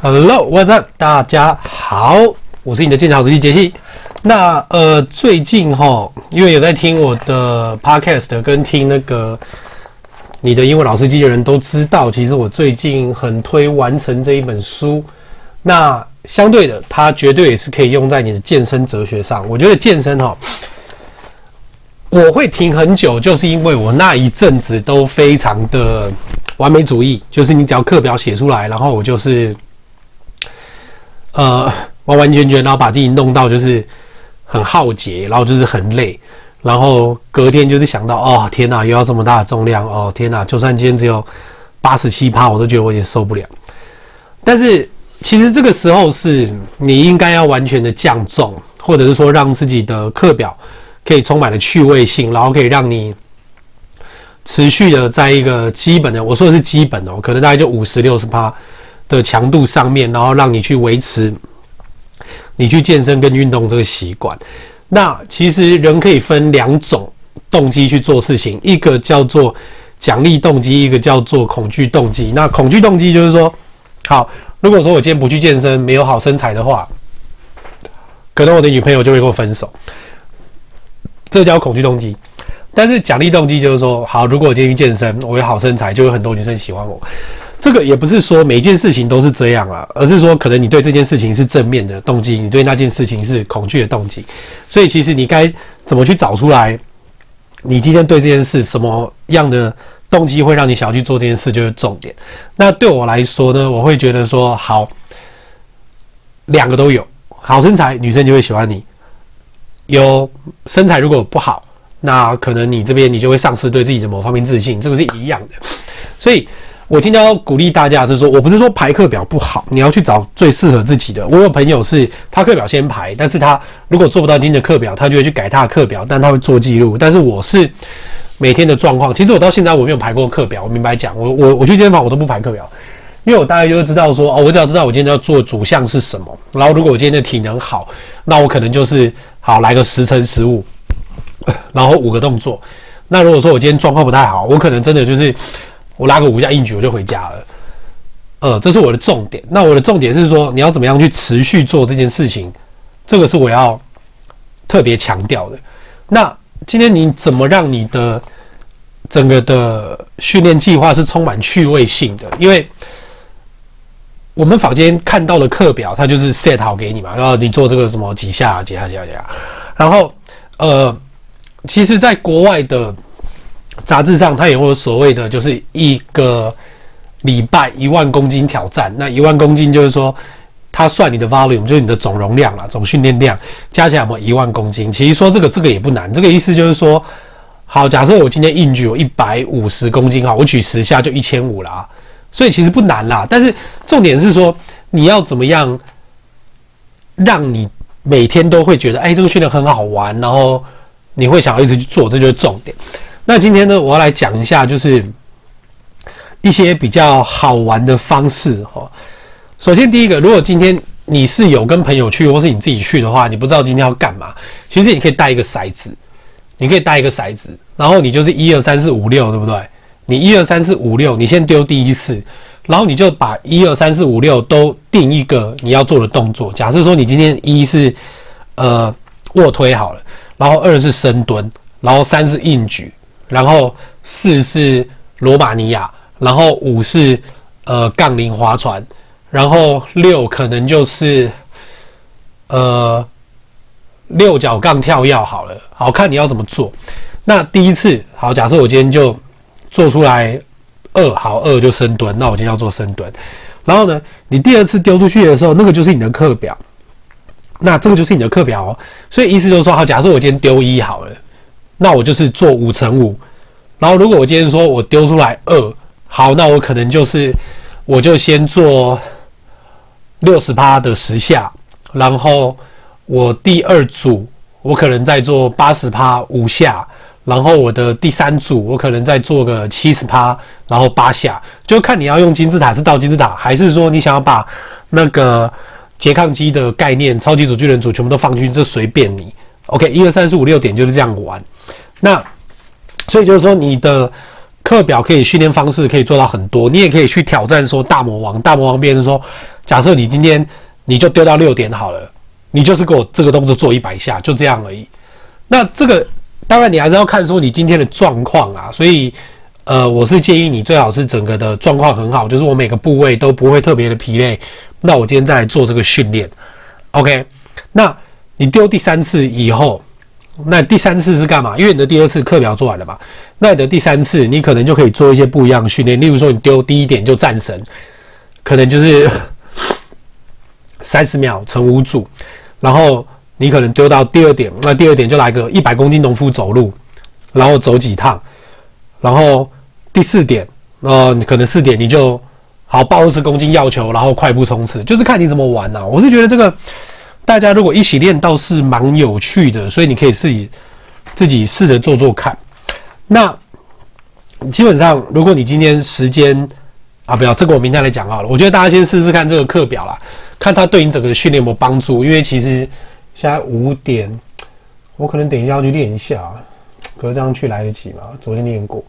Hello，What's up？大家好，我是你的健康好时机杰西。那呃，最近哈，因为有在听我的 Podcast 跟听那个你的英文老司机的人都知道，其实我最近很推完成这一本书。那相对的，它绝对也是可以用在你的健身哲学上。我觉得健身哈，我会停很久，就是因为我那一阵子都非常的完美主义，就是你只要课表写出来，然后我就是。呃，完完全全，然后把自己弄到就是很耗竭，然后就是很累，然后隔天就是想到，哦天哪，又要这么大的重量，哦天哪，就算今天只有八十七趴，我都觉得我有点受不了。但是其实这个时候是你应该要完全的降重，或者是说让自己的课表可以充满了趣味性，然后可以让你持续的在一个基本的，我说的是基本哦，可能大概就五十六十趴。的强度上面，然后让你去维持你去健身跟运动这个习惯。那其实人可以分两种动机去做事情，一个叫做奖励动机，一个叫做恐惧动机。那恐惧动机就是说，好，如果说我今天不去健身，没有好身材的话，可能我的女朋友就会跟我分手，这叫恐惧动机。但是奖励动机就是说，好，如果我今天去健身，我有好身材，就有很多女生喜欢我。这个也不是说每件事情都是这样啊，而是说可能你对这件事情是正面的动机，你对那件事情是恐惧的动机。所以其实你该怎么去找出来，你今天对这件事什么样的动机会让你想要去做这件事，就是重点。那对我来说呢，我会觉得说，好，两个都有，好身材，女生就会喜欢你；有身材如果不好，那可能你这边你就会丧失对自己的某方面自信，这个是一样的。所以。我今天要鼓励大家是说，我不是说排课表不好，你要去找最适合自己的。我有朋友是他课表先排，但是他如果做不到今天的课表，他就会去改他的课表，但他会做记录。但是我是每天的状况，其实我到现在我没有排过课表。我明白讲，我我我去健身房我都不排课表，因为我大概就知道说，哦，我只要知道我今天要做主项是什么。然后如果我今天的体能好，那我可能就是好来个十乘十五，然后五个动作。那如果说我今天状况不太好，我可能真的就是。我拉个五下硬举我就回家了，呃，这是我的重点。那我的重点是说，你要怎么样去持续做这件事情，这个是我要特别强调的。那今天你怎么让你的整个的训练计划是充满趣味性的？因为我们坊间看到的课表，它就是 set 好给你嘛，然后你做这个什么几下几下几下几下，然后呃，其实在国外的。杂志上，它也会有所谓的，就是一个礼拜一万公斤挑战。那一万公斤就是说，它算你的 volume，就是你的总容量啦，总训练量加起来有没有一万公斤？其实说这个这个也不难，这个意思就是说，好，假设我今天硬举有一百五十公斤哈，我举十下就一千五啦，所以其实不难啦。但是重点是说，你要怎么样让你每天都会觉得，哎，这个训练很好玩，然后你会想要一直去做，这就是重点。那今天呢，我要来讲一下，就是一些比较好玩的方式哈。首先，第一个，如果今天你是有跟朋友去，或是你自己去的话，你不知道今天要干嘛，其实你可以带一个骰子，你可以带一个骰子，然后你就是一二三四五六，对不对？你一二三四五六，你先丢第一次，然后你就把一二三四五六都定一个你要做的动作。假设说你今天一是呃卧推好了，然后二是深蹲，然后三是硬举。然后四是罗马尼亚，然后五是呃杠铃划船，然后六可能就是呃六角杠跳跃好了，好看你要怎么做。那第一次好，假设我今天就做出来二，好二就深蹲，那我今天要做深蹲。然后呢，你第二次丢出去的时候，那个就是你的课表，那这个就是你的课表哦。所以意思就是说，好，假设我今天丢一好了。那我就是做五乘五，然后如果我今天说我丢出来二，好，那我可能就是我就先做六十趴的十下，然后我第二组我可能再做八十趴五下，然后我的第三组我可能再做个七十趴，然后八下，就看你要用金字塔是倒金字塔，还是说你想要把那个拮抗肌的概念、超级组、巨人组全部都放进去，这随便你。OK，一二三四五六点就是这样玩。那所以就是说，你的课表可以训练方式可以做到很多，你也可以去挑战说大魔王。大魔王变成说，假设你今天你就丢到六点好了，你就是给我这个动作做一百下，就这样而已。那这个当然你还是要看说你今天的状况啊，所以呃，我是建议你最好是整个的状况很好，就是我每个部位都不会特别的疲累。那我今天再来做这个训练，OK？那你丢第三次以后，那第三次是干嘛？因为你的第二次课表做完了嘛，那你的第三次你可能就可以做一些不一样的训练，例如说你丢第一点就战神，可能就是 三十秒乘五组，然后你可能丢到第二点，那第二点就来个一百公斤农夫走路，然后走几趟，然后第四点，呃，你可能四点你就。好，抱二十公斤药球，然后快步冲刺，就是看你怎么玩呐、啊。我是觉得这个大家如果一起练，倒是蛮有趣的，所以你可以自己自己试着做做看。那基本上，如果你今天时间啊，不要这个，我明天来讲好了。我觉得大家先试试看这个课表啦，看它对你整个训练有没有帮助。因为其实现在五点，我可能等一下要去练一下，可是这样去来得及吗？昨天练过，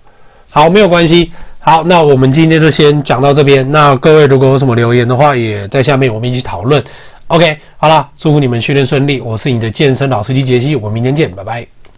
好，没有关系。好，那我们今天就先讲到这边。那各位如果有什么留言的话，也在下面我们一起讨论。OK，好了，祝福你们训练顺利。我是你的健身老司机杰西，我们明天见，拜拜。